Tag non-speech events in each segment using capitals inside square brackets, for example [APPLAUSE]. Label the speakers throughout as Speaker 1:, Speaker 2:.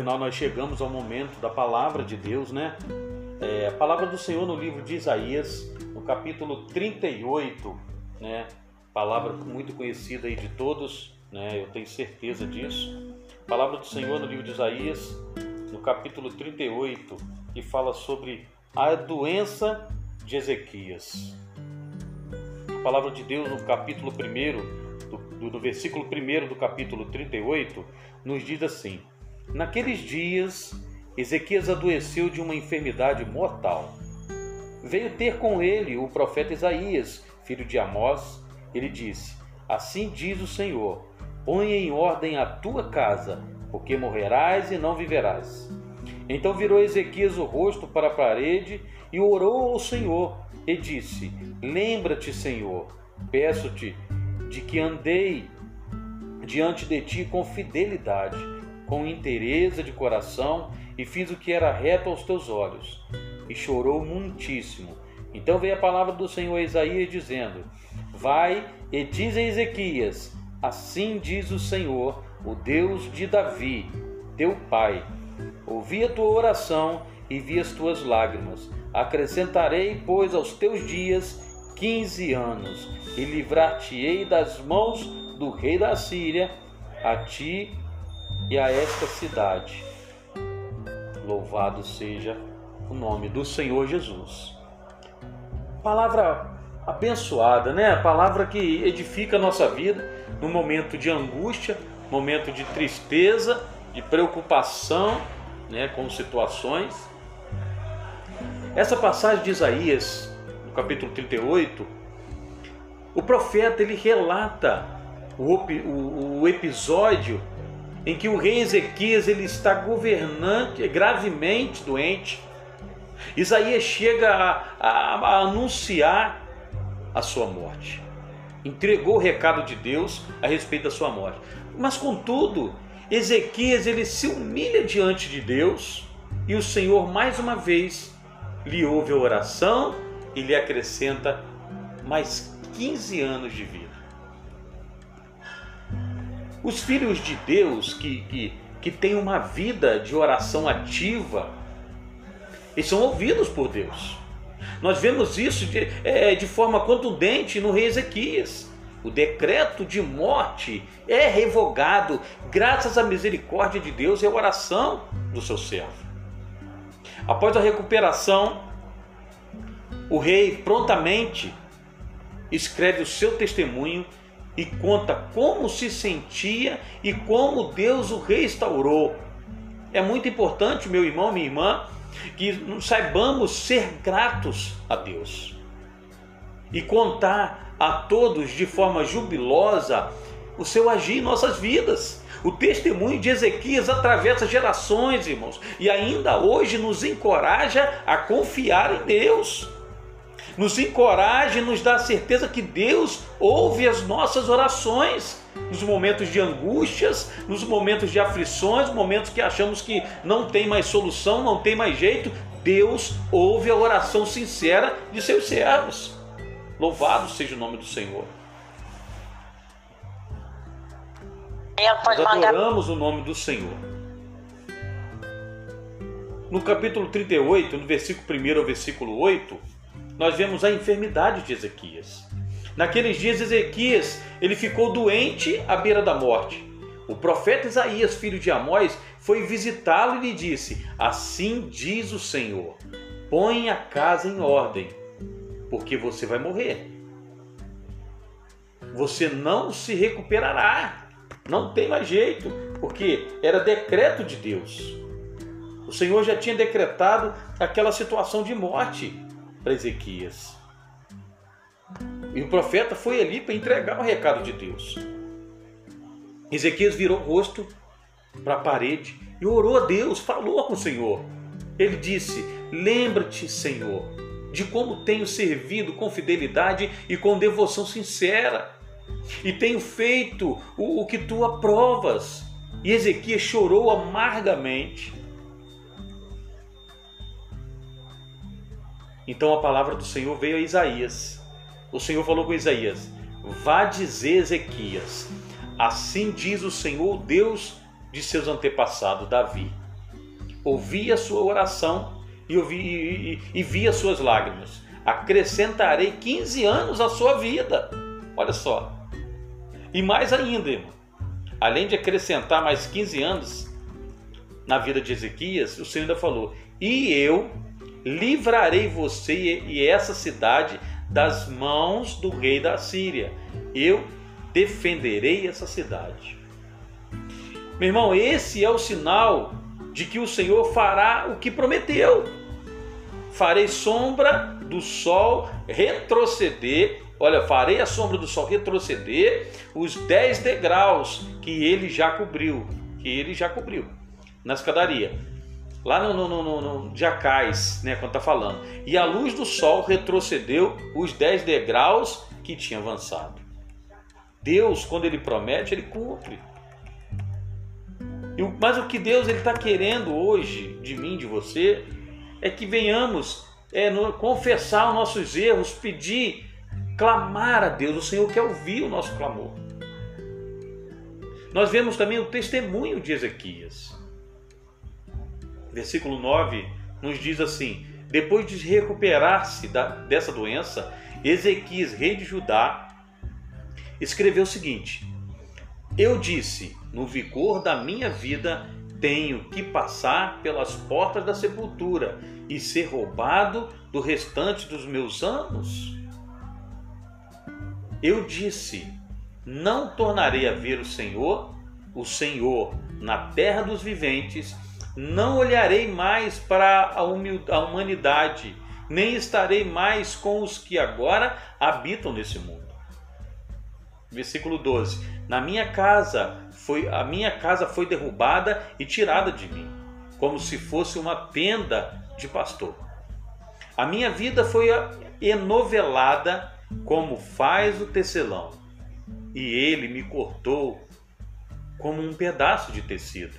Speaker 1: afinal nós chegamos ao momento da palavra de Deus, né? É, a palavra do Senhor no livro de Isaías, no capítulo 38, né? Palavra muito conhecida aí de todos, né? Eu tenho certeza disso. Palavra do Senhor no livro de Isaías, no capítulo 38, que fala sobre a doença de Ezequias. A palavra de Deus no capítulo 1, do, do, do versículo 1 do capítulo 38, nos diz assim: Naqueles dias, Ezequias adoeceu de uma enfermidade mortal. Veio ter com ele o profeta Isaías, filho de Amós. Ele disse: Assim diz o Senhor: Põe em ordem a tua casa, porque morrerás e não viverás. Então virou Ezequias o rosto para a parede e orou ao Senhor e disse: Lembra-te, Senhor, peço-te de que andei diante de ti com fidelidade com inteireza de coração e fiz o que era reto aos teus olhos. E chorou muitíssimo. Então veio a palavra do Senhor a Isaías dizendo: Vai e diz a Ezequias: Assim diz o Senhor, o Deus de Davi, teu pai. Ouvi a tua oração e vi as tuas lágrimas. Acrescentarei, pois, aos teus dias quinze anos, e livrar-te-ei das mãos do rei da Síria, a ti e a esta cidade. Louvado seja o nome do Senhor Jesus. Palavra abençoada, né? A palavra que edifica a nossa vida no momento de angústia, momento de tristeza, de preocupação, né, com situações. Essa passagem de Isaías, no capítulo 38, o profeta ele relata o, o, o episódio em que o rei Ezequias ele está governante, gravemente doente. Isaías chega a, a, a anunciar a sua morte. Entregou o recado de Deus a respeito da sua morte. Mas contudo, Ezequias ele se humilha diante de Deus e o Senhor mais uma vez lhe ouve a oração e lhe acrescenta mais 15 anos de vida. Os filhos de Deus que, que, que têm uma vida de oração ativa, eles são ouvidos por Deus. Nós vemos isso de, é, de forma contundente no rei Ezequias. O decreto de morte é revogado graças à misericórdia de Deus e à oração do seu servo. Após a recuperação, o rei prontamente escreve o seu testemunho e conta como se sentia e como Deus o restaurou. É muito importante, meu irmão, minha irmã, que saibamos ser gratos a Deus e contar a todos de forma jubilosa o seu agir em nossas vidas. O testemunho de Ezequias atravessa gerações, irmãos, e ainda hoje nos encoraja a confiar em Deus nos encoraja e nos dá a certeza que Deus ouve as nossas orações nos momentos de angústias, nos momentos de aflições, momentos que achamos que não tem mais solução, não tem mais jeito. Deus ouve a oração sincera de seus servos. Louvado seja o nome do Senhor. Nós adoramos o nome do Senhor. No capítulo 38, no versículo 1 ao versículo 8, nós vemos a enfermidade de Ezequias. Naqueles dias, Ezequias ele ficou doente à beira da morte. O profeta Isaías, filho de Amós, foi visitá-lo e lhe disse: Assim diz o Senhor: põe a casa em ordem, porque você vai morrer. Você não se recuperará. Não tem mais jeito, porque era decreto de Deus. O Senhor já tinha decretado aquela situação de morte para Ezequias. E o profeta foi ali para entregar o recado de Deus. Ezequias virou o rosto para a parede e orou a Deus, falou com o Senhor. Ele disse: Lembra-te, Senhor, de como tenho servido com fidelidade e com devoção sincera, e tenho feito o, o que tu aprovas. E Ezequias chorou amargamente. Então a palavra do Senhor veio a Isaías. O Senhor falou com Isaías: Vá dizer Ezequias, assim diz o Senhor, Deus de seus antepassados, Davi. ouvi a sua oração e, ouvi, e, e, e vi as suas lágrimas. Acrescentarei 15 anos à sua vida. Olha só. E mais ainda, irmão. Além de acrescentar mais 15 anos na vida de Ezequias, o Senhor ainda falou: E eu livrarei você e essa cidade das mãos do rei da Síria. Eu defenderei essa cidade. Meu irmão, esse é o sinal de que o Senhor fará o que prometeu. Farei sombra do sol retroceder. Olha, farei a sombra do sol retroceder os 10 degraus que ele já cobriu, que ele já cobriu na escadaria. Lá no, no, no, no Jacais, né, quando está falando. E a luz do sol retrocedeu os 10 degraus que tinha avançado. Deus, quando Ele promete, Ele cumpre. Mas o que Deus está querendo hoje de mim, de você, é que venhamos é, no, confessar os nossos erros, pedir, clamar a Deus. O Senhor quer ouvir o nosso clamor. Nós vemos também o testemunho de Ezequias. Versículo 9 nos diz assim: Depois de recuperar-se dessa doença, Ezequias, rei de Judá, escreveu o seguinte: Eu disse, no vigor da minha vida, tenho que passar pelas portas da sepultura e ser roubado do restante dos meus anos? Eu disse: Não tornarei a ver o Senhor, o Senhor, na terra dos viventes, não olharei mais para a, a humanidade, nem estarei mais com os que agora habitam nesse mundo. Versículo 12: Na minha casa foi a minha casa foi derrubada e tirada de mim, como se fosse uma tenda de pastor. A minha vida foi enovelada como faz o tecelão, e ele me cortou como um pedaço de tecido.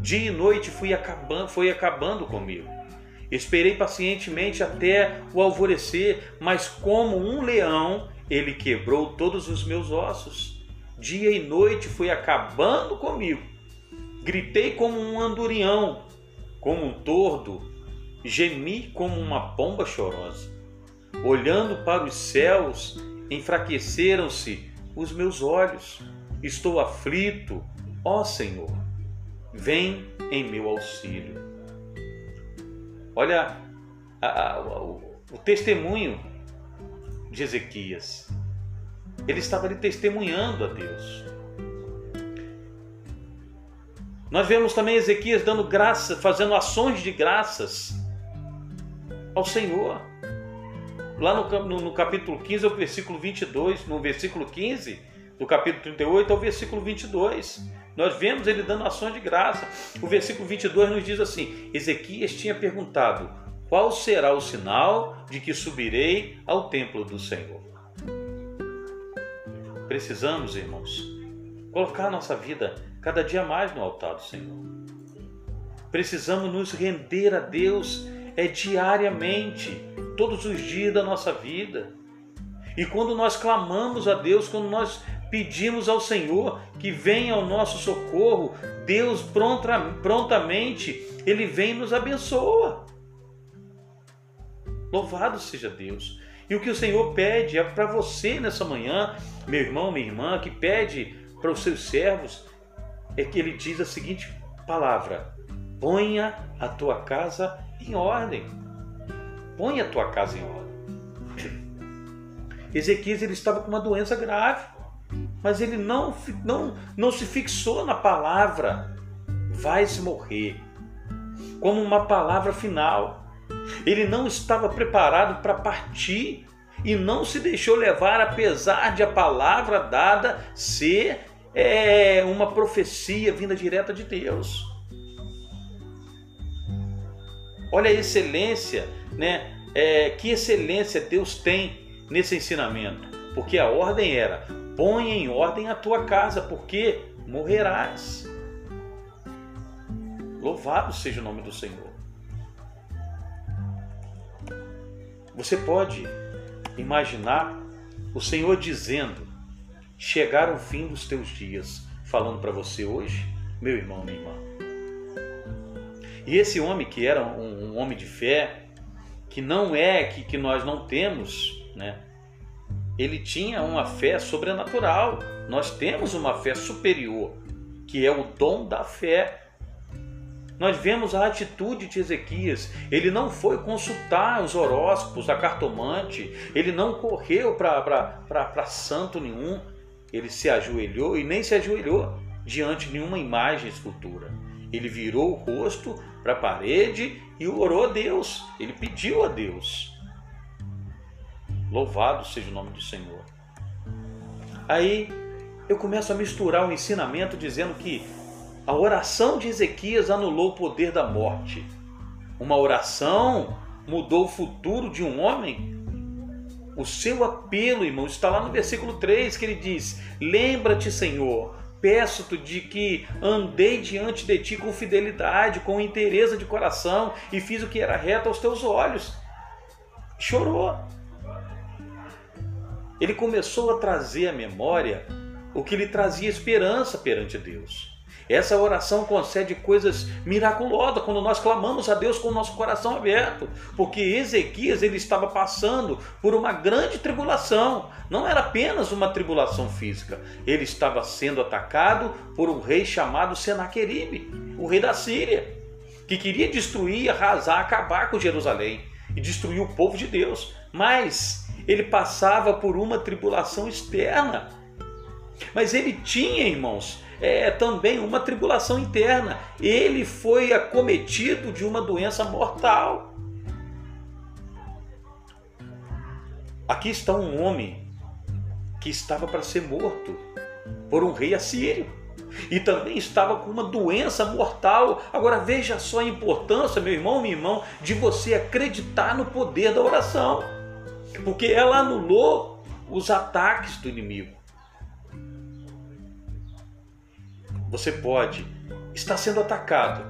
Speaker 1: Dia e noite fui acabando, foi acabando comigo. Esperei pacientemente até o alvorecer, mas como um leão ele quebrou todos os meus ossos. Dia e noite foi acabando comigo. Gritei como um andurião, como um tordo, gemi como uma pomba chorosa. Olhando para os céus, enfraqueceram-se os meus olhos. Estou aflito, ó Senhor, vem em meu auxílio. Olha a, a, o, o testemunho de Ezequias. Ele estava ali testemunhando a Deus. Nós vemos também Ezequias dando graça, fazendo ações de graças ao Senhor. Lá no, no, no capítulo 15, ao versículo 22, no versículo 15 do capítulo 38 ao versículo 22. Nós vemos ele dando ações de graça. O versículo 22 nos diz assim: Ezequias tinha perguntado: qual será o sinal de que subirei ao templo do Senhor? Precisamos, irmãos, colocar nossa vida cada dia mais no altar do Senhor. Precisamos nos render a Deus é diariamente, todos os dias da nossa vida. E quando nós clamamos a Deus, quando nós pedimos ao Senhor que venha ao nosso socorro, Deus prontamente ele vem e nos abençoa. Louvado seja Deus. E o que o Senhor pede é para você nessa manhã, meu irmão, minha irmã, que pede para os seus servos, é que ele diz a seguinte palavra: ponha a tua casa em ordem. Ponha a tua casa em ordem. Ezequias ele estava com uma doença grave, mas ele não, não, não se fixou na palavra vai se morrer como uma palavra final. Ele não estava preparado para partir e não se deixou levar, apesar de a palavra dada ser é, uma profecia vinda direta de Deus. Olha a excelência, né? É, que excelência Deus tem nesse ensinamento, porque a ordem era: põe em ordem a tua casa, porque morrerás. Louvado seja o nome do Senhor. Você pode imaginar o Senhor dizendo: chegar o fim dos teus dias, falando para você hoje, meu irmão, minha irmã. E esse homem que era um, um homem de fé, que não é que, que nós não temos, né? Ele tinha uma fé sobrenatural. Nós temos uma fé superior, que é o dom da fé. Nós vemos a atitude de Ezequias. Ele não foi consultar os horóscopos, a cartomante, ele não correu para santo nenhum. Ele se ajoelhou e nem se ajoelhou diante de nenhuma imagem, escultura. Ele virou o rosto para a parede e orou a Deus. Ele pediu a Deus. Louvado seja o nome do Senhor. Aí eu começo a misturar o ensinamento dizendo que a oração de Ezequias anulou o poder da morte. Uma oração mudou o futuro de um homem? O seu apelo, irmão, está lá no versículo 3 que ele diz: Lembra-te, Senhor, peço-te de que andei diante de ti com fidelidade, com interesse de coração e fiz o que era reto aos teus olhos. Chorou. Ele começou a trazer à memória o que lhe trazia esperança perante Deus. Essa oração concede coisas miraculosas quando nós clamamos a Deus com o nosso coração aberto, porque Ezequias ele estava passando por uma grande tribulação. Não era apenas uma tribulação física. Ele estava sendo atacado por um rei chamado Senaqueribe, o rei da Síria, que queria destruir, arrasar, acabar com Jerusalém e destruir o povo de Deus. Mas ele passava por uma tribulação externa. Mas ele tinha, irmãos, é, também uma tribulação interna. Ele foi acometido de uma doença mortal. Aqui está um homem que estava para ser morto por um rei assírio e também estava com uma doença mortal. Agora veja só a importância, meu irmão, minha irmã, de você acreditar no poder da oração, porque ela anulou os ataques do inimigo. Você pode estar sendo atacado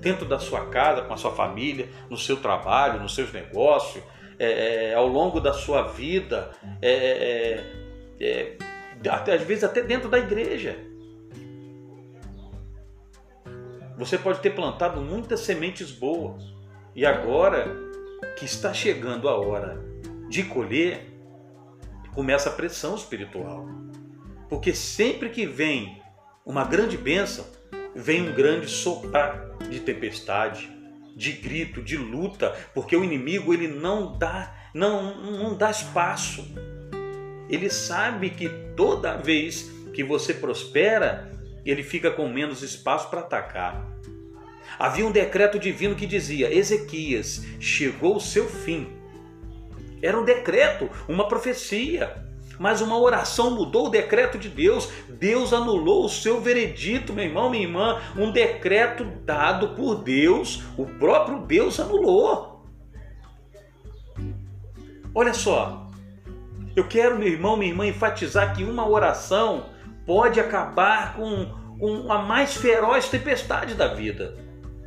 Speaker 1: dentro da sua casa, com a sua família, no seu trabalho, nos seus negócios, é, é, ao longo da sua vida, é, é, é, é até, às vezes até dentro da igreja. Você pode ter plantado muitas sementes boas e agora que está chegando a hora de colher, começa a pressão espiritual. Porque sempre que vem uma grande bênção, vem um grande soprar de tempestade, de grito, de luta, porque o inimigo ele não dá, não, não dá espaço. Ele sabe que toda vez que você prospera, ele fica com menos espaço para atacar. Havia um decreto divino que dizia: Ezequias, chegou o seu fim. Era um decreto, uma profecia. Mas uma oração mudou o decreto de Deus. Deus anulou o seu veredito, meu irmão, minha irmã. Um decreto dado por Deus, o próprio Deus anulou. Olha só, eu quero, meu irmão, minha irmã, enfatizar que uma oração pode acabar com, com a mais feroz tempestade da vida.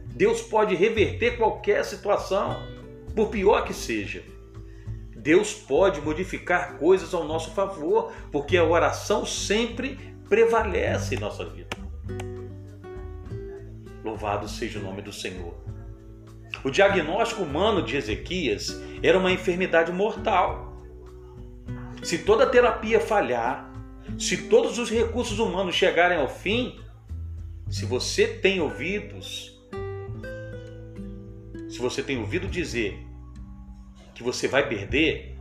Speaker 1: Deus pode reverter qualquer situação, por pior que seja. Deus pode modificar coisas ao nosso favor, porque a oração sempre prevalece em nossa vida. Louvado seja o nome do Senhor. O diagnóstico humano de Ezequias era uma enfermidade mortal. Se toda a terapia falhar, se todos os recursos humanos chegarem ao fim, se você tem ouvidos, se você tem ouvido dizer que você vai perder,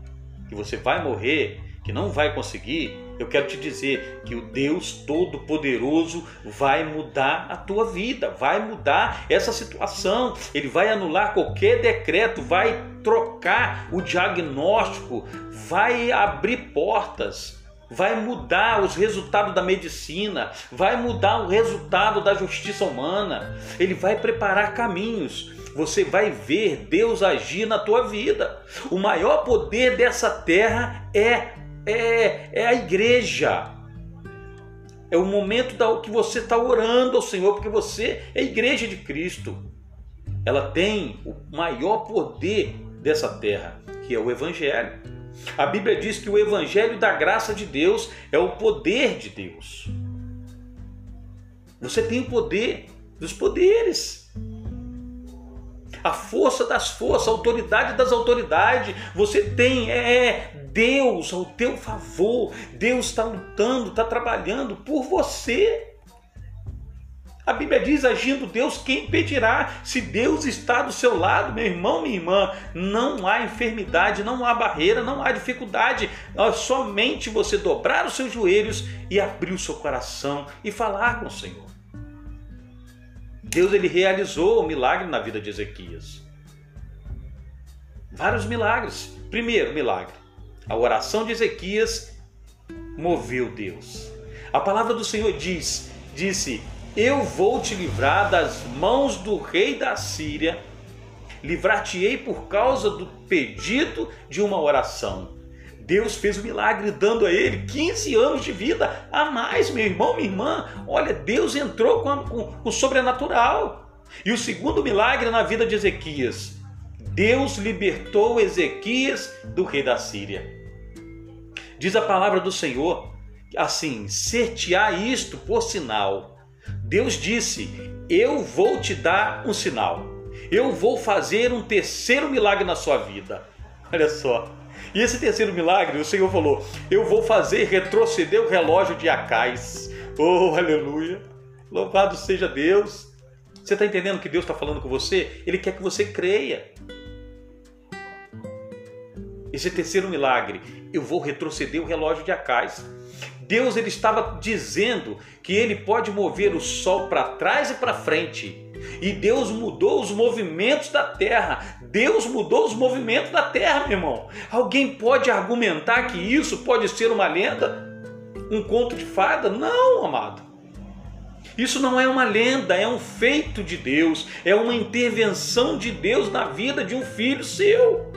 Speaker 1: que você vai morrer, que não vai conseguir, eu quero te dizer que o Deus Todo-Poderoso vai mudar a tua vida, vai mudar essa situação, ele vai anular qualquer decreto, vai trocar o diagnóstico, vai abrir portas, vai mudar os resultados da medicina, vai mudar o resultado da justiça humana, ele vai preparar caminhos você vai ver Deus agir na tua vida. O maior poder dessa terra é é, é a igreja. É o momento da, que você está orando ao Senhor, porque você é a igreja de Cristo. Ela tem o maior poder dessa terra, que é o Evangelho. A Bíblia diz que o Evangelho da graça de Deus é o poder de Deus. Você tem o poder dos poderes. A força das forças, a autoridade das autoridades. Você tem é, é Deus ao teu favor. Deus está lutando, está trabalhando por você. A Bíblia diz: agindo Deus, quem impedirá? Se Deus está do seu lado, meu irmão, minha irmã, não há enfermidade, não há barreira, não há dificuldade. É somente você dobrar os seus joelhos e abrir o seu coração e falar com o Senhor. Deus ele realizou o milagre na vida de Ezequias. Vários milagres. Primeiro milagre, a oração de Ezequias moveu Deus. A palavra do Senhor diz, disse: "Eu vou te livrar das mãos do rei da Síria, livrar-te-ei por causa do pedido de uma oração." Deus fez o um milagre dando a ele 15 anos de vida a mais, meu irmão, minha irmã. Olha, Deus entrou com, com, com o sobrenatural. E o segundo milagre na vida de Ezequias: Deus libertou Ezequias do rei da Síria. Diz a palavra do Senhor assim: ser-te-á isto por sinal. Deus disse: Eu vou te dar um sinal. Eu vou fazer um terceiro milagre na sua vida. Olha só. E esse terceiro milagre, o Senhor falou: Eu vou fazer retroceder o relógio de Acais. Oh, aleluia! Louvado seja Deus! Você está entendendo que Deus está falando com você? Ele quer que você creia. Esse terceiro milagre, eu vou retroceder o relógio de Acais. Deus ele estava dizendo que ele pode mover o sol para trás e para frente. E Deus mudou os movimentos da terra. Deus mudou os movimentos da terra, meu irmão. Alguém pode argumentar que isso pode ser uma lenda? Um conto de fada? Não, amado. Isso não é uma lenda, é um feito de Deus, é uma intervenção de Deus na vida de um filho seu.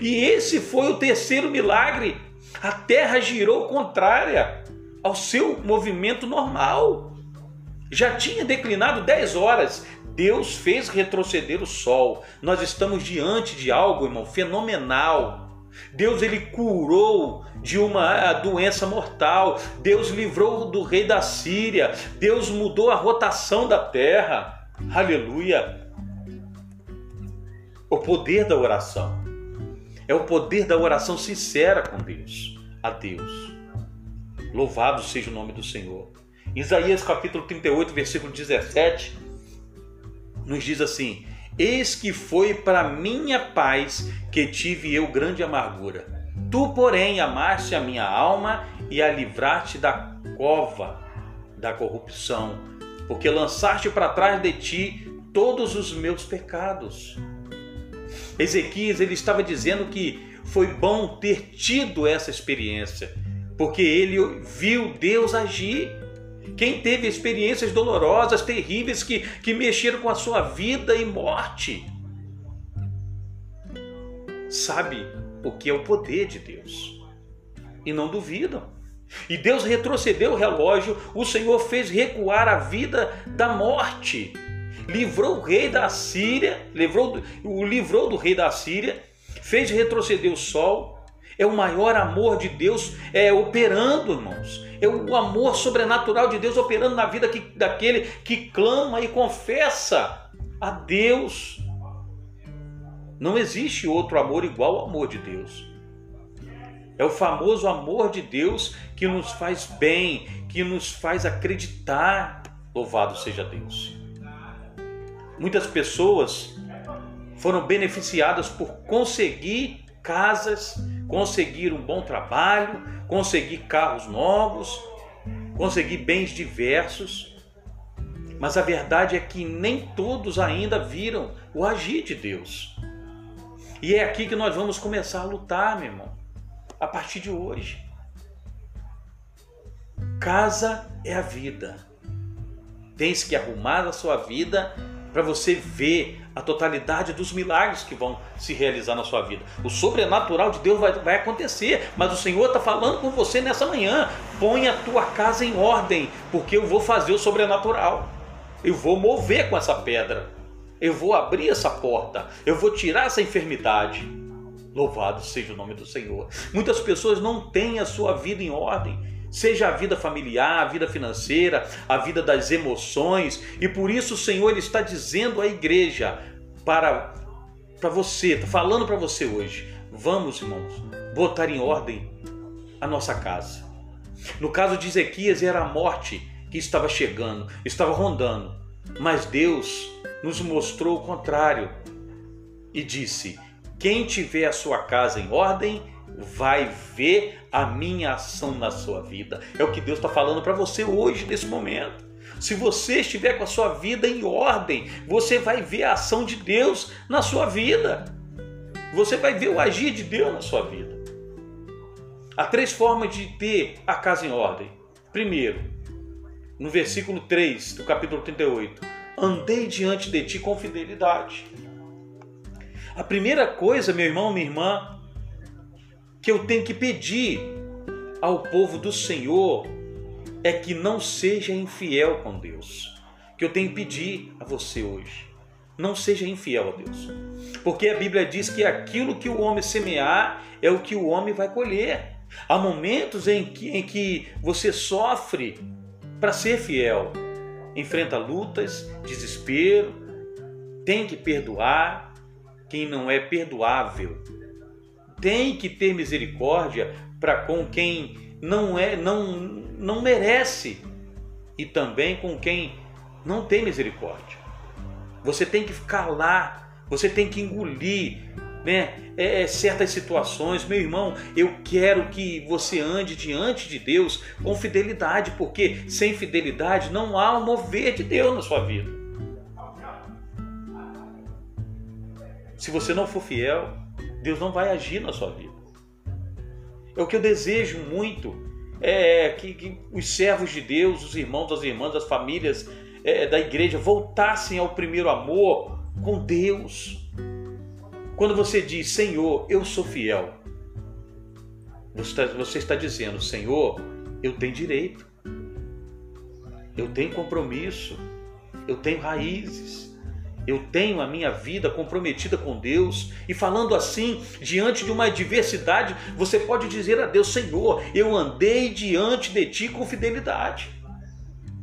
Speaker 1: E esse foi o terceiro milagre. A terra girou contrária ao seu movimento normal. Já tinha declinado 10 horas. Deus fez retroceder o sol. Nós estamos diante de algo, irmão, fenomenal. Deus ele curou de uma doença mortal. Deus livrou do rei da Síria. Deus mudou a rotação da terra. Aleluia. O poder da oração. É o poder da oração sincera com Deus, a Deus. Louvado seja o nome do Senhor. Isaías capítulo 38, versículo 17, nos diz assim: Eis que foi para minha paz que tive eu grande amargura. Tu, porém, amaste a minha alma e a livraste da cova da corrupção, porque lançaste para trás de ti todos os meus pecados. Ezequias ele estava dizendo que foi bom ter tido essa experiência, porque ele viu Deus agir. Quem teve experiências dolorosas, terríveis, que, que mexeram com a sua vida e morte, sabe o que é o poder de Deus e não duvidam. E Deus retrocedeu o relógio, o Senhor fez recuar a vida da morte, livrou o rei da Síria, livrou, o livrou do rei da Síria, fez retroceder o sol, é o maior amor de Deus é, operando, irmãos. É o amor sobrenatural de Deus operando na vida que, daquele que clama e confessa a Deus. Não existe outro amor igual ao amor de Deus. É o famoso amor de Deus que nos faz bem, que nos faz acreditar. Louvado seja Deus. Muitas pessoas foram beneficiadas por conseguir casas, conseguir um bom trabalho, conseguir carros novos, conseguir bens diversos. Mas a verdade é que nem todos ainda viram o agir de Deus. E é aqui que nós vamos começar a lutar, meu irmão, a partir de hoje. Casa é a vida. Tens que arrumar a sua vida para você ver a totalidade dos milagres que vão se realizar na sua vida. O sobrenatural de Deus vai, vai acontecer, mas o Senhor está falando com você nessa manhã. Põe a tua casa em ordem, porque eu vou fazer o sobrenatural. Eu vou mover com essa pedra. Eu vou abrir essa porta. Eu vou tirar essa enfermidade. Louvado seja o nome do Senhor. Muitas pessoas não têm a sua vida em ordem seja a vida familiar, a vida financeira, a vida das emoções, e por isso o Senhor ele está dizendo à igreja: para para você, está falando para você hoje. Vamos, irmãos, botar em ordem a nossa casa. No caso de Ezequias, era a morte que estava chegando, estava rondando. Mas Deus nos mostrou o contrário e disse: Quem tiver a sua casa em ordem, vai ver a minha ação na sua vida. É o que Deus está falando para você hoje, nesse momento. Se você estiver com a sua vida em ordem, você vai ver a ação de Deus na sua vida. Você vai ver o agir de Deus na sua vida. Há três formas de ter a casa em ordem. Primeiro, no versículo 3 do capítulo 38, andei diante de ti com fidelidade. A primeira coisa, meu irmão, minha irmã, que eu tenho que pedir ao povo do Senhor é que não seja infiel com Deus. Que eu tenho que pedir a você hoje. Não seja infiel a Deus. Porque a Bíblia diz que aquilo que o homem semear é o que o homem vai colher. Há momentos em que, em que você sofre para ser fiel. Enfrenta lutas, desespero, tem que perdoar quem não é perdoável. Tem que ter misericórdia para com quem não é, não não merece e também com quem não tem misericórdia. Você tem que calar, você tem que engolir né, é, é, certas situações. Meu irmão, eu quero que você ande diante de Deus com fidelidade, porque sem fidelidade não há um mover de Deus na sua vida. Se você não for fiel, Deus não vai agir na sua vida. É o que eu desejo muito é, que, que, os servos de Deus, os irmãos, as irmãs, as famílias é, da igreja voltassem ao primeiro amor com Deus. Quando você diz, Senhor, eu sou fiel, você está, você está dizendo, Senhor, eu tenho direito, eu tenho compromisso, eu tenho raízes eu tenho a minha vida comprometida com Deus, e falando assim, diante de uma adversidade, você pode dizer a Deus: Senhor, eu andei diante de ti com fidelidade.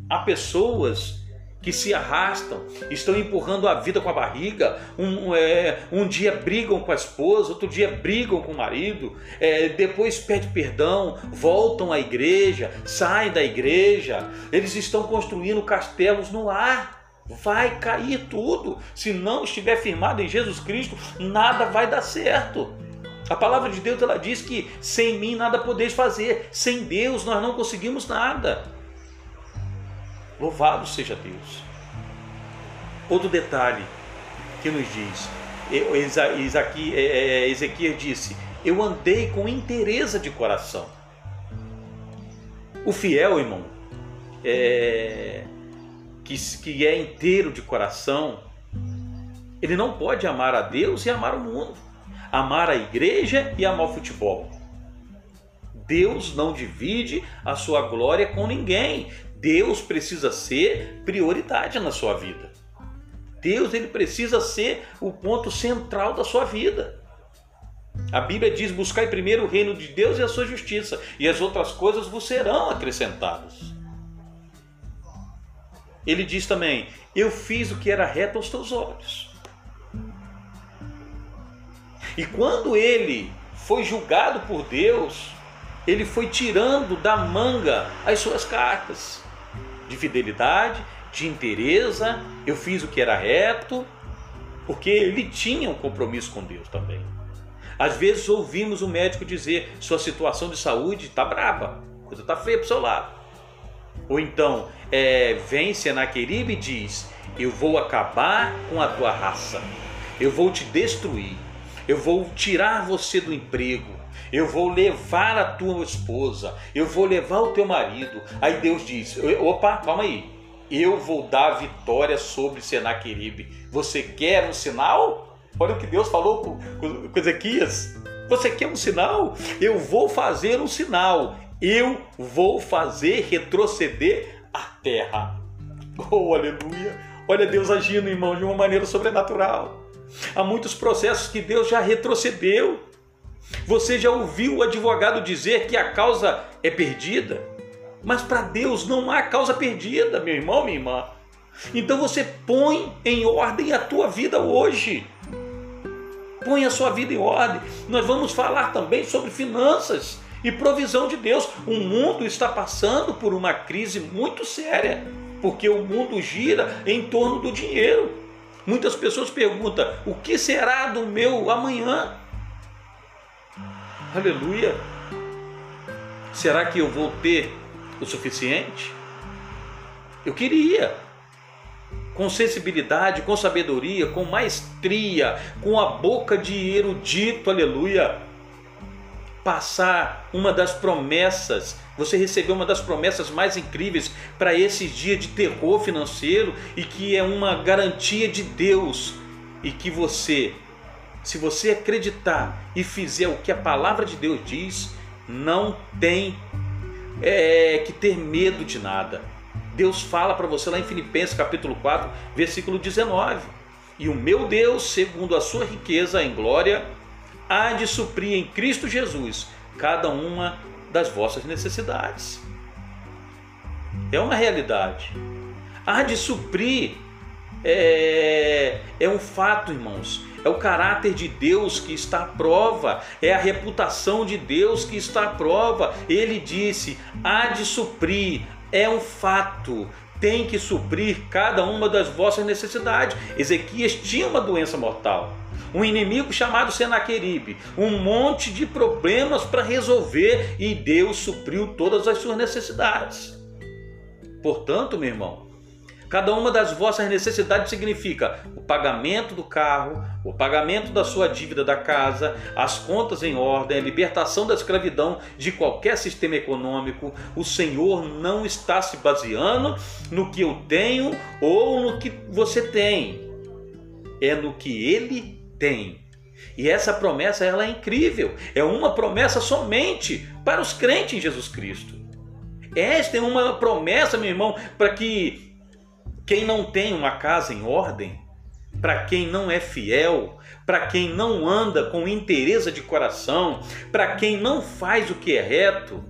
Speaker 1: Há pessoas que se arrastam, estão empurrando a vida com a barriga. Um, é, um dia brigam com a esposa, outro dia brigam com o marido, é, depois pedem perdão, voltam à igreja, saem da igreja. Eles estão construindo castelos no ar vai cair tudo. Se não estiver firmado em Jesus Cristo, nada vai dar certo. A palavra de Deus ela diz que sem mim nada podeis fazer, sem Deus nós não conseguimos nada. Louvado seja Deus. Outro detalhe que nos diz, é, é, Ezequiel disse: Eu andei com interesse de coração. O fiel, irmão, é, que, que é inteiro de coração, ele não pode amar a Deus e amar o mundo, amar a igreja e amar o futebol. Deus não divide a sua glória com ninguém. Deus precisa ser prioridade na sua vida. Deus ele precisa ser o ponto central da sua vida. A Bíblia diz: buscai primeiro o reino de Deus e a sua justiça, e as outras coisas vos serão acrescentadas. Ele diz também: Eu fiz o que era reto aos teus olhos. E quando ele foi julgado por Deus, ele foi tirando da manga as suas cartas de fidelidade, de interesse. Eu fiz o que era reto, porque ele tinha um compromisso com Deus também. Às vezes ouvimos o médico dizer: sua situação de saúde está braba, coisa está feia para o seu lado. Ou então, é, vem Senaqueribe e diz: Eu vou acabar com a tua raça, eu vou te destruir, eu vou tirar você do emprego, eu vou levar a tua esposa, eu vou levar o teu marido. Aí Deus diz: Opa, calma aí, eu vou dar vitória sobre Senaqueribe. Você quer um sinal? Olha o que Deus falou com Ezequias. Você quer um sinal? Eu vou fazer um sinal eu vou fazer retroceder a terra. [LAUGHS] Oh, aleluia! Olha Deus agindo, irmão, de uma maneira sobrenatural. Há muitos processos que Deus já retrocedeu. Você já ouviu o advogado dizer que a causa é perdida? Mas para Deus não há causa perdida, meu irmão, minha irmã. Então você põe em ordem a tua vida hoje. Põe a sua vida em ordem. Nós vamos falar também sobre finanças e provisão de Deus. O mundo está passando por uma crise muito séria, porque o mundo gira em torno do dinheiro. Muitas pessoas perguntam: o que será do meu amanhã? Aleluia! Será que eu vou ter o suficiente? Eu queria, com sensibilidade, com sabedoria, com maestria, com a boca de erudito, aleluia, passar uma das promessas, você recebeu uma das promessas mais incríveis para esse dia de terror financeiro e que é uma garantia de Deus e que você, se você acreditar e fizer o que a palavra de Deus diz, não tem é, que ter medo de nada. Deus fala para você lá em Filipenses capítulo 4, versículo 19. E o meu Deus, segundo a sua riqueza em glória, há de suprir em Cristo Jesus cada uma das vossas necessidades. É uma realidade. Há de suprir é, é um fato, irmãos. É o caráter de Deus que está à prova, é a reputação de Deus que está à prova. Ele disse: há de suprir, é um fato, tem que suprir cada uma das vossas necessidades. Ezequias tinha uma doença mortal um inimigo chamado Senaqueribe, um monte de problemas para resolver e Deus supriu todas as suas necessidades. Portanto, meu irmão, cada uma das vossas necessidades significa o pagamento do carro, o pagamento da sua dívida da casa, as contas em ordem, a libertação da escravidão de qualquer sistema econômico. O Senhor não está se baseando no que eu tenho ou no que você tem, é no que Ele tem. E essa promessa ela é incrível. É uma promessa somente para os crentes em Jesus Cristo. Esta é uma promessa, meu irmão, para que quem não tem uma casa em ordem, para quem não é fiel, para quem não anda com interesse de coração, para quem não faz o que é reto,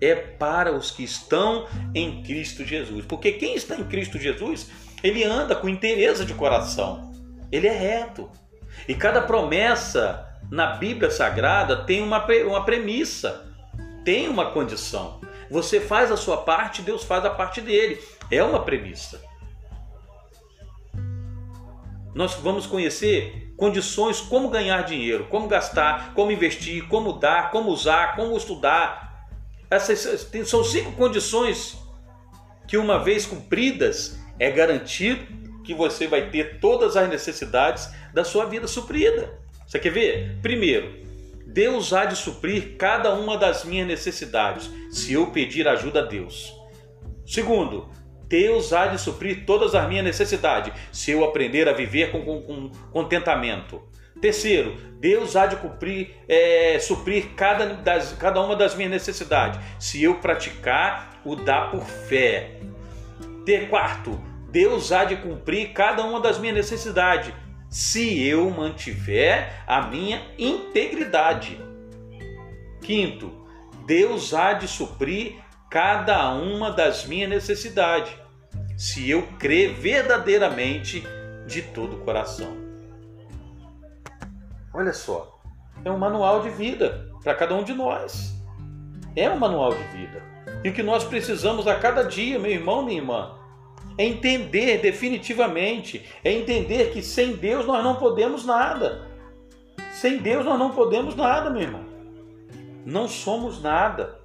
Speaker 1: é para os que estão em Cristo Jesus. Porque quem está em Cristo Jesus, ele anda com interesse de coração. Ele é reto. E cada promessa na Bíblia Sagrada tem uma, uma premissa, tem uma condição. Você faz a sua parte, Deus faz a parte dele. É uma premissa. Nós vamos conhecer condições como ganhar dinheiro, como gastar, como investir, como dar, como usar, como estudar. Essas são cinco condições que, uma vez cumpridas, é garantido que você vai ter todas as necessidades da sua vida suprida. Você quer ver? Primeiro, Deus há de suprir cada uma das minhas necessidades, se eu pedir ajuda a Deus. Segundo, Deus há de suprir todas as minhas necessidades, se eu aprender a viver com, com, com contentamento. Terceiro, Deus há de cumprir, é, suprir cada, das, cada uma das minhas necessidades, se eu praticar o dar por fé. Ter quarto, Deus há de cumprir cada uma das minhas necessidades, se eu mantiver a minha integridade. Quinto, Deus há de suprir cada uma das minhas necessidades, se eu crer verdadeiramente de todo o coração. Olha só, é um manual de vida para cada um de nós. É um manual de vida. E o que nós precisamos a cada dia, meu irmão, minha irmã, é entender definitivamente, é entender que sem Deus nós não podemos nada. Sem Deus nós não podemos nada, meu irmão. Não somos nada.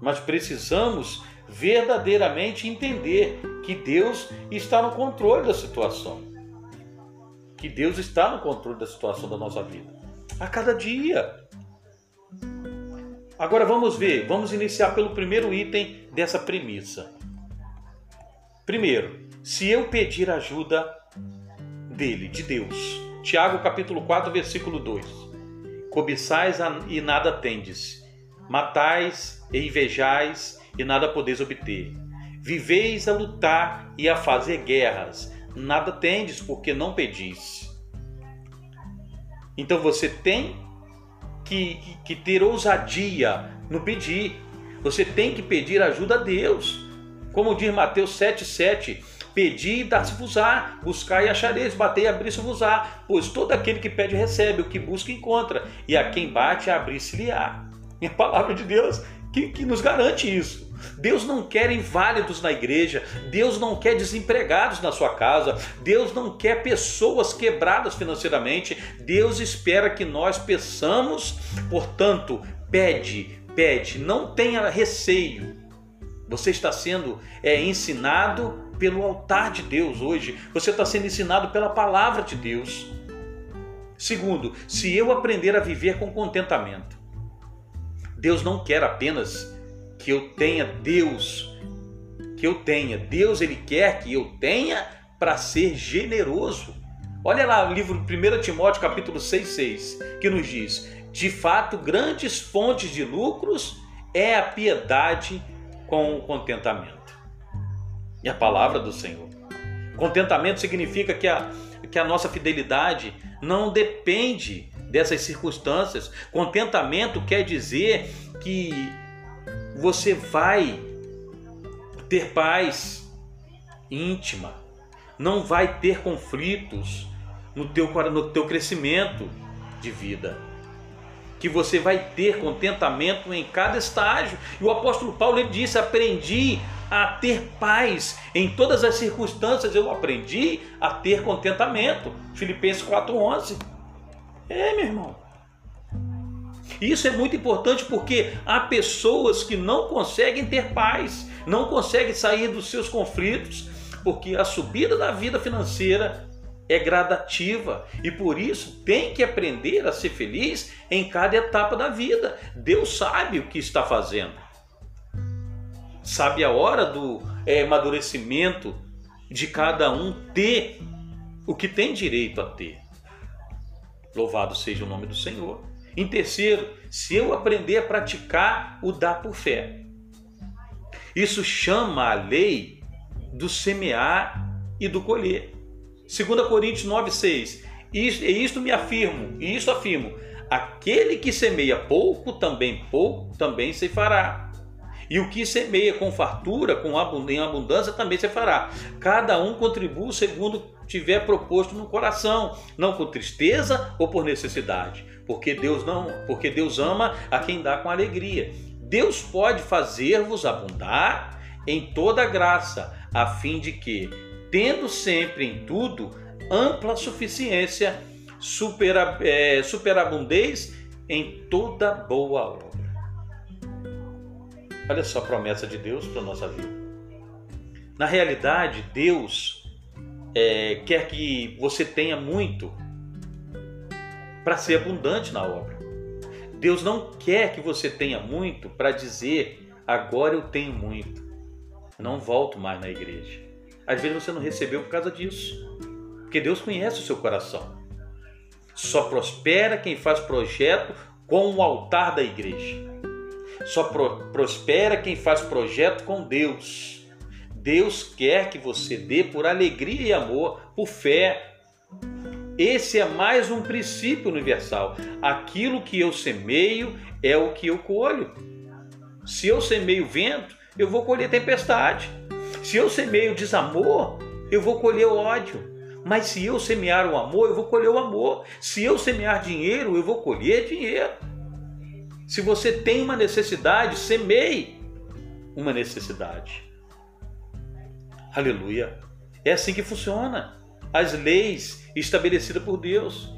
Speaker 1: Mas precisamos verdadeiramente entender que Deus está no controle da situação. Que Deus está no controle da situação da nossa vida. A cada dia. Agora vamos ver, vamos iniciar pelo primeiro item dessa premissa. Primeiro, se eu pedir ajuda dele, de Deus. Tiago capítulo 4, versículo 2. Cobiçais e nada tendes, matais e invejais e nada podeis obter. Viveis a lutar e a fazer guerras, nada tendes porque não pedis. Então você tem que, que ter ousadia no pedir. Você tem que pedir ajuda a Deus. Como diz Mateus 7,7, Pedi e dar-se-vos-á, buscai e achareis, batei e abrir-se-vos-á, pois todo aquele que pede recebe, o que busca encontra, e a quem bate abrir-se-lhe-á. E a palavra de Deus que, que nos garante isso. Deus não quer inválidos na igreja, Deus não quer desempregados na sua casa, Deus não quer pessoas quebradas financeiramente, Deus espera que nós peçamos, portanto, pede, pede, não tenha receio. Você está sendo é, ensinado pelo altar de Deus hoje, você está sendo ensinado pela palavra de Deus. Segundo, se eu aprender a viver com contentamento, Deus não quer apenas que eu tenha Deus, que eu tenha. Deus ele quer que eu tenha para ser generoso. Olha lá o livro 1 Timóteo capítulo 6, 6, que nos diz: de fato, grandes fontes de lucros é a piedade com contentamento. E a palavra do Senhor. Contentamento significa que a, que a nossa fidelidade não depende dessas circunstâncias. Contentamento quer dizer que você vai ter paz íntima, não vai ter conflitos no teu, no teu crescimento de vida. Que você vai ter contentamento em cada estágio. E o apóstolo Paulo ele disse: Aprendi a ter paz em todas as circunstâncias, eu aprendi a ter contentamento. Filipenses 4,11. É, meu irmão. Isso é muito importante porque há pessoas que não conseguem ter paz, não conseguem sair dos seus conflitos, porque a subida da vida financeira é gradativa e por isso tem que aprender a ser feliz em cada etapa da vida. Deus sabe o que está fazendo, sabe a hora do é, amadurecimento de cada um ter o que tem direito a ter. Louvado seja o nome do Senhor. Em terceiro, se eu aprender a praticar o dar por fé. Isso chama a lei do semear e do colher. 2 Coríntios 9,6. E isto me afirmo, e isto afirmo: aquele que semeia pouco, também pouco, também se fará. E o que semeia com fartura, com abundância, também se fará. Cada um contribui segundo tiver proposto no coração, não com tristeza ou por necessidade, porque Deus não, porque Deus ama a quem dá com alegria. Deus pode fazer-vos abundar em toda graça, a fim de que, tendo sempre em tudo ampla suficiência, super, é, superabundez em toda boa obra. Olha só a promessa de Deus para a nossa vida. Na realidade, Deus é, quer que você tenha muito para ser abundante na obra. Deus não quer que você tenha muito para dizer agora eu tenho muito, não volto mais na igreja. Às vezes você não recebeu por causa disso, porque Deus conhece o seu coração. Só prospera quem faz projeto com o altar da igreja. Só pro, prospera quem faz projeto com Deus. Deus quer que você dê por alegria e amor, por fé, esse é mais um princípio universal. Aquilo que eu semeio é o que eu colho. Se eu semeio vento, eu vou colher tempestade. Se eu semeio desamor, eu vou colher ódio. Mas se eu semear o amor, eu vou colher o amor. Se eu semear dinheiro, eu vou colher dinheiro. Se você tem uma necessidade, semeie uma necessidade. Aleluia. É assim que funciona. As leis estabelecida por Deus.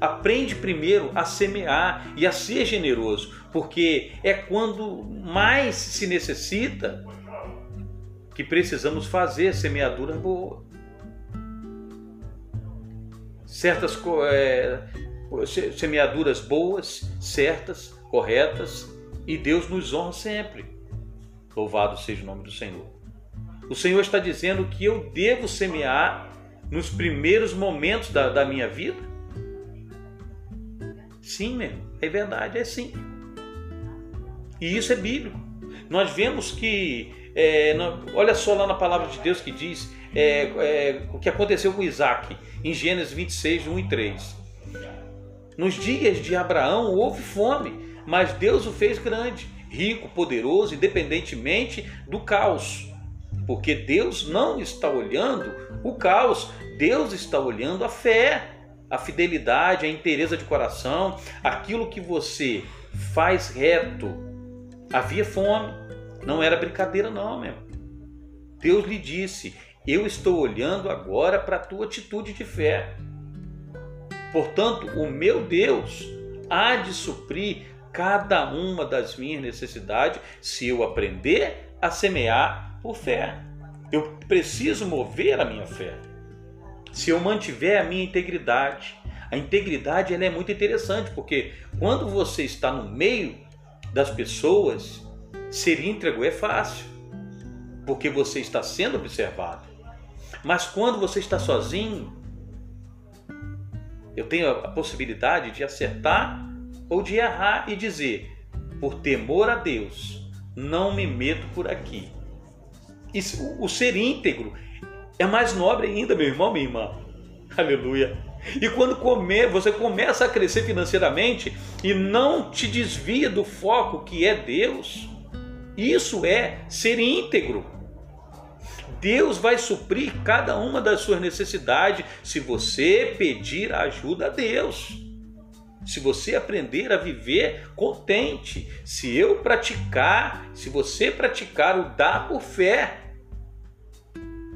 Speaker 1: Aprende primeiro a semear e a ser generoso, porque é quando mais se necessita que precisamos fazer semeadura boa. Certas é, semeaduras boas, certas, corretas, e Deus nos honra sempre. Louvado seja o nome do Senhor. O Senhor está dizendo que eu devo semear nos primeiros momentos da, da minha vida? Sim, meu, é verdade, é sim. E isso é bíblico. Nós vemos que, é, olha só lá na palavra de Deus que diz é, é, o que aconteceu com Isaac, em Gênesis 26, 1 e 3. Nos dias de Abraão houve fome, mas Deus o fez grande, rico, poderoso, independentemente do caos. porque Deus não está olhando o caos, Deus está olhando a fé, a fidelidade, a inteireza de coração, aquilo que você faz reto. Havia fome, não era brincadeira, não, meu. Deus lhe disse: Eu estou olhando agora para a tua atitude de fé. Portanto, o meu Deus há de suprir cada uma das minhas necessidades se eu aprender a semear por fé. Eu preciso mover a minha fé. Se eu mantiver a minha integridade, a integridade ela é muito interessante porque quando você está no meio das pessoas, ser íntegro é fácil, porque você está sendo observado. Mas quando você está sozinho, eu tenho a possibilidade de acertar ou de errar e dizer: por temor a Deus, não me meto por aqui. Isso, o ser íntegro é mais nobre ainda, meu irmão, minha irmã. [LAUGHS] Aleluia. E quando come, você começa a crescer financeiramente e não te desvia do foco que é Deus, isso é ser íntegro. Deus vai suprir cada uma das suas necessidades se você pedir ajuda a Deus. Se você aprender a viver contente, se eu praticar, se você praticar o dar por fé,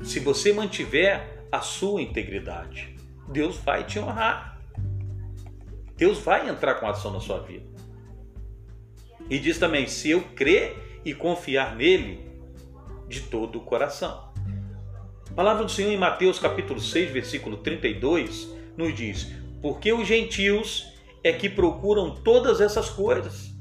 Speaker 1: se você mantiver a sua integridade, Deus vai te honrar. Deus vai entrar com ação na sua vida. E diz também: se eu crer e confiar nele de todo o coração. A palavra do Senhor em Mateus capítulo 6, versículo 32, nos diz: Porque os gentios é que procuram todas essas coisas,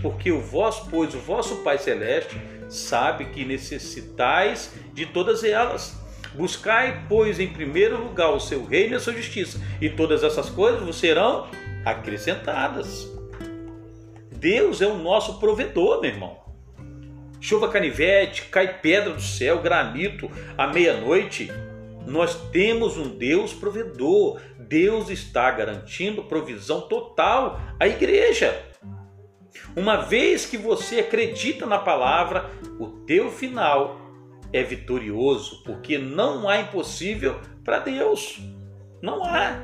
Speaker 1: porque o vosso, pois o vosso Pai celeste sabe que necessitais de todas elas. Buscai, pois, em primeiro lugar o seu reino e a sua justiça, e todas essas coisas vos serão acrescentadas. Deus é o nosso provedor, meu irmão. Chuva canivete, cai pedra do céu, granito à meia-noite. Nós temos um Deus provedor, Deus está garantindo provisão total à igreja. Uma vez que você acredita na palavra, o teu final é vitorioso, porque não há impossível para Deus. Não há.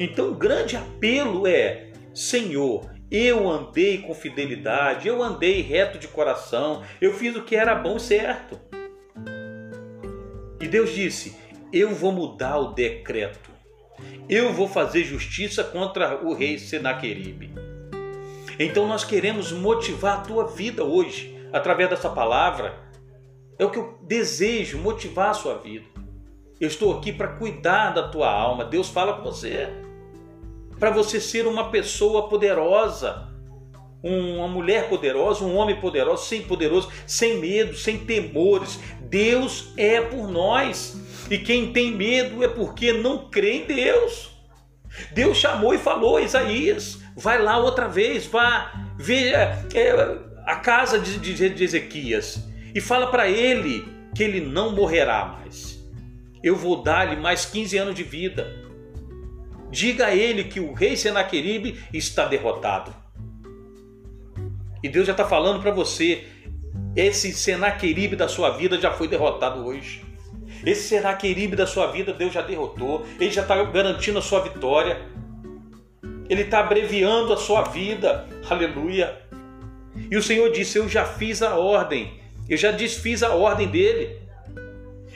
Speaker 1: Então, o grande apelo é: Senhor, eu andei com fidelidade, eu andei reto de coração, eu fiz o que era bom e certo. E Deus disse: eu vou mudar o decreto. Eu vou fazer justiça contra o rei Senaqueribe. Então nós queremos motivar a tua vida hoje, através dessa palavra. É o que eu desejo, motivar a sua vida. Eu estou aqui para cuidar da tua alma. Deus fala com você. Para você ser uma pessoa poderosa, uma mulher poderosa, um homem poderoso, sem poderoso, sem medo, sem temores. Deus é por nós. E quem tem medo é porque não crê em Deus. Deus chamou e falou Isaías: vai lá outra vez, vá ver é, a casa de, de, de Ezequias e fala para ele que ele não morrerá mais. Eu vou dar-lhe mais 15 anos de vida. Diga a ele que o rei Senaqueribe está derrotado. E Deus já está falando para você: esse Senaqueribe da sua vida já foi derrotado hoje. Esse Senaqueribe da sua vida, Deus já derrotou. Ele já está garantindo a sua vitória. Ele está abreviando a sua vida. Aleluia. E o Senhor disse: Eu já fiz a ordem. Eu já desfiz a ordem dele.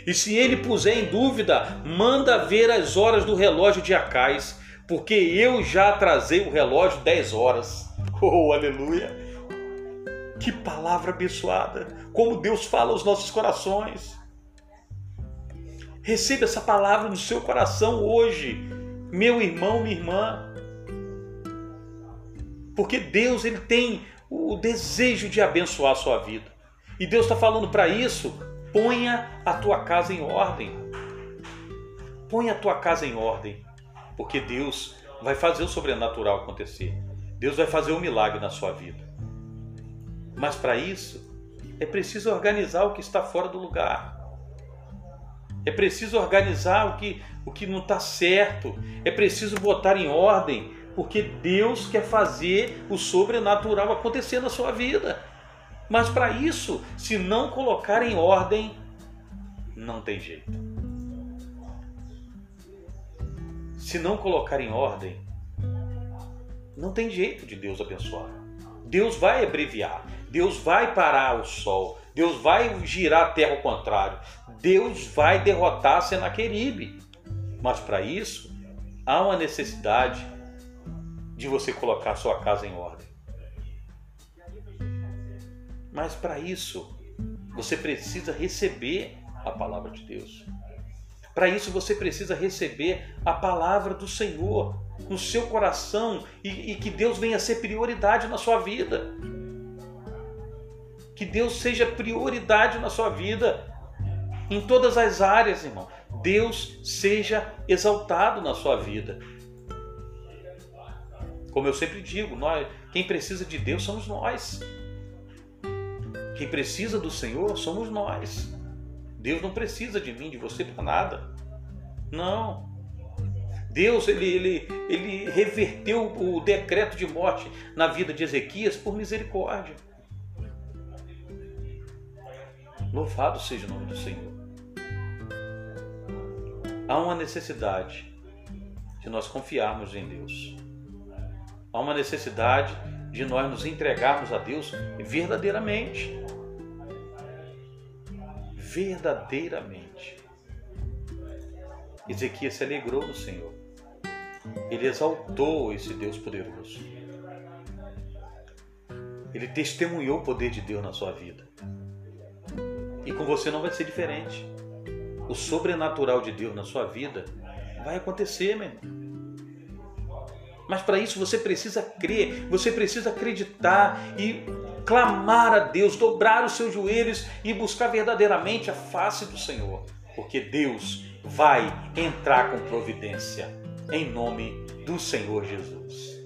Speaker 1: E se ele puser em dúvida, manda ver as horas do relógio de Acais, porque eu já atrasei o relógio 10 horas. [LAUGHS] Oh, aleluia! Que palavra abençoada! Como Deus fala aos nossos corações. Receba essa palavra no seu coração hoje, meu irmão, minha irmã. Porque Deus ele tem o desejo de abençoar a sua vida. E Deus está falando para isso, ponha a tua casa em ordem. Ponha a tua casa em ordem, porque Deus vai fazer o sobrenatural acontecer. Deus vai fazer um milagre na sua vida. Mas para isso, é preciso organizar o que está fora do lugar. É preciso organizar o que, o que não está certo. É preciso botar em ordem, porque Deus quer fazer o sobrenatural acontecer na sua vida. Mas para isso, se não colocar em ordem, não tem jeito. Se não colocar em ordem, não tem jeito de Deus abençoar. Deus vai abreviar, Deus vai parar o sol, Deus vai girar a terra ao contrário, Deus vai derrotar Senaqueribe. Mas para isso, há uma necessidade de você colocar sua casa em ordem. Mas para isso, você precisa receber a palavra de Deus. Para isso, você precisa receber a palavra do Senhor no seu coração e, e que Deus venha ser prioridade na sua vida. Que Deus seja prioridade na sua vida, em todas as áreas, irmão. Deus seja exaltado na sua vida. Como eu sempre digo, nós, quem precisa de Deus somos nós. Quem precisa do Senhor somos nós. Deus não precisa de mim, de você para nada. Não. Deus ele, ele, ele reverteu o decreto de morte na vida de Ezequias por misericórdia. Louvado seja o nome do Senhor. Há uma necessidade de nós confiarmos em Deus. Há uma necessidade de nós nos entregarmos a Deus verdadeiramente verdadeiramente. Ezequias se alegrou no Senhor. Ele exaltou esse Deus poderoso. Ele testemunhou o poder de Deus na sua vida. E com você não vai ser diferente. O sobrenatural de Deus na sua vida vai acontecer, meu irmão. Mas para isso você precisa crer, você precisa acreditar e clamar a Deus, dobrar os seus joelhos e buscar verdadeiramente a face do Senhor, porque Deus vai entrar com providência em nome do Senhor Jesus.